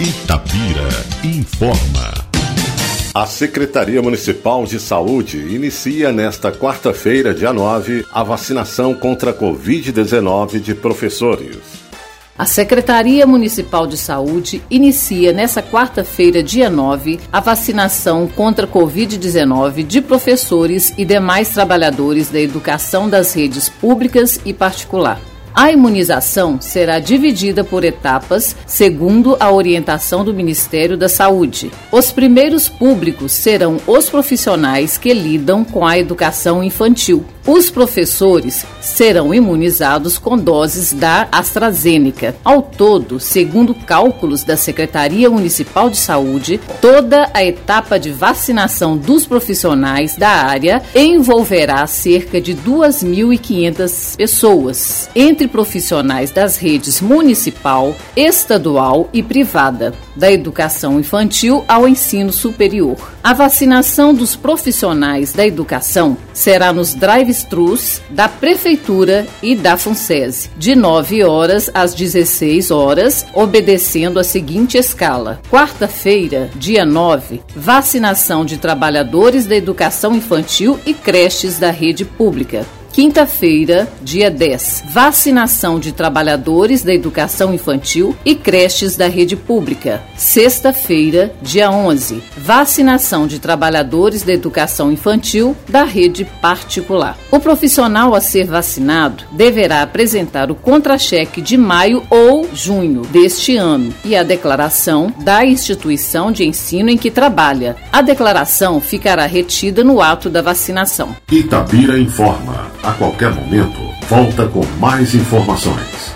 Itapira informa. A Secretaria Municipal de Saúde inicia nesta quarta-feira, dia 9, a vacinação contra a Covid-19 de professores. A Secretaria Municipal de Saúde inicia nesta quarta-feira, dia 9, a vacinação contra a Covid-19 de professores e demais trabalhadores da educação das redes públicas e particular. A imunização será dividida por etapas, segundo a orientação do Ministério da Saúde. Os primeiros públicos serão os profissionais que lidam com a educação infantil. Os professores serão imunizados com doses da AstraZeneca. Ao todo, segundo cálculos da Secretaria Municipal de Saúde, toda a etapa de vacinação dos profissionais da área envolverá cerca de 2.500 pessoas, entre profissionais das redes municipal, estadual e privada, da educação infantil ao ensino superior. A vacinação dos profissionais da educação será nos drive avestruz da Prefeitura e da FUNSESI, de 9 horas às 16 horas, obedecendo a seguinte escala: quarta-feira, dia 9, vacinação de trabalhadores da educação infantil e creches da rede pública. Quinta-feira, dia 10, vacinação de trabalhadores da educação infantil e creches da rede pública. Sexta-feira, dia 11, vacinação de trabalhadores da educação infantil da rede particular. O profissional a ser vacinado deverá apresentar o contra-cheque de maio ou junho deste ano e a declaração da instituição de ensino em que trabalha. A declaração ficará retida no ato da vacinação. Itabira informa. A qualquer momento, volta com mais informações.